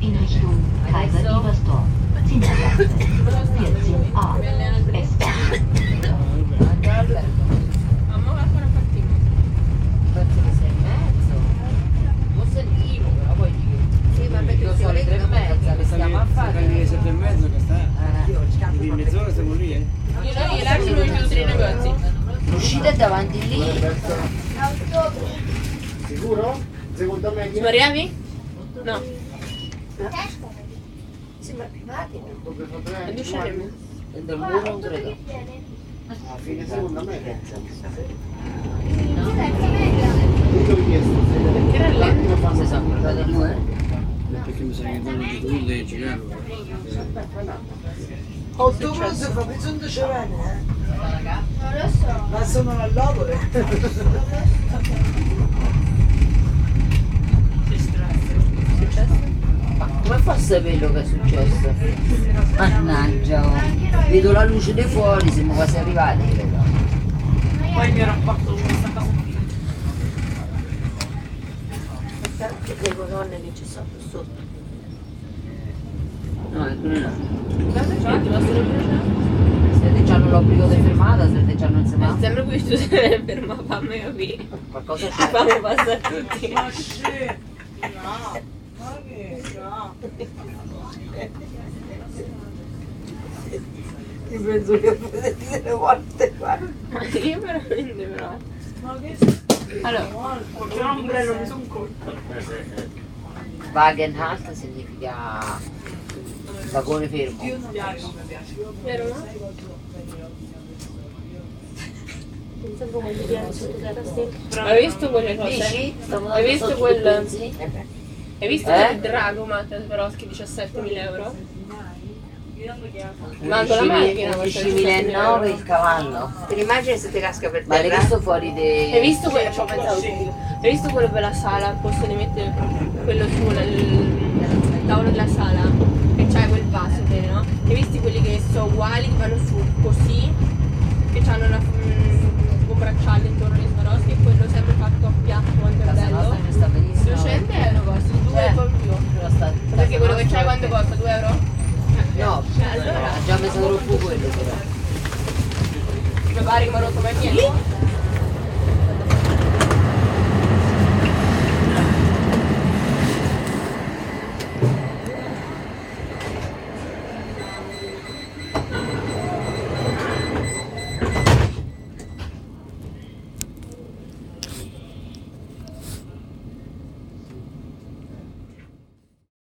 in Richtung Kaiser Ebersdorf. Zinnergasse, 14a, S-Bahn. Ma mo ancora fattiamo. Verso le sei e mezzo. Lo sentivo, però poi dico. Sì, ma perché Io sono le tre e mezza, che stiamo a e. Eh. Eh? È davanti lì. Sicuro? Seconda media? Smariavi? No. Sembra privati. no? Tre? Quando usciremo? Dentro il muro non credo. A fine seconda media. No? Io ho chiesto se Che era lì? lo Si sono portate due? Perché mi sa che quello di tu leggi, eh? Autobus fa bisogno ci viene, eh? Non lo so. Ma sono al lavoro. Ma sapere quello che è successo? Mannaggia, oh. vedo la luce di fuori, siamo quasi arrivati, credo. Poi il mio rapporto con questa cosa. Perché le colonne che ci sono sotto. No, è quello no. Guarda, c'è anche la Se te hanno l'obbligo di fermata, se te hanno il semaforo, sempre qui tu sei ferma, fammi capire. qualcosa c'è. Fammi passare tutti. Ma sì. No. Che? Io penso che potete dire le volte qua. Ma io veramente però. Ma che? Allora, C'è un ombrello di un colpo. Wagenhalt significa vagone fermo. Io non piace, non mi piace. Vero no? Hai visto quelle cose? Dici? Hai visto quel-? Hai visto Eh? quel drago Matteo Swarovski 17.000 euro? Ma con la 11.000 macchina costa 11.009 il cavallo. Te l'immagini se ti casca per Ma l'hai terra? visto fuori dei... Hai visto quello? Ci ho pensato subito. Hai visto quello per la sala? Al posto di mettere quello su il, il tavolo della sala? E c'hai quel vaso te, no? Hai visto quelli che sono uguali, che vanno su così? Che hanno una, mm, tipo un bracciale intorno agli Swarovski e quello sempre fatto a piatto quanto è Casa bello. nostra che sta benissimo. 200 euro costa, 2 Eh. e poi più. Però sta- Perché casa quello che nostra c'hai quanto è- costa? 2 euro? No, Eh, già messo troppo quello però. Mi che mi ha rotto mai niente.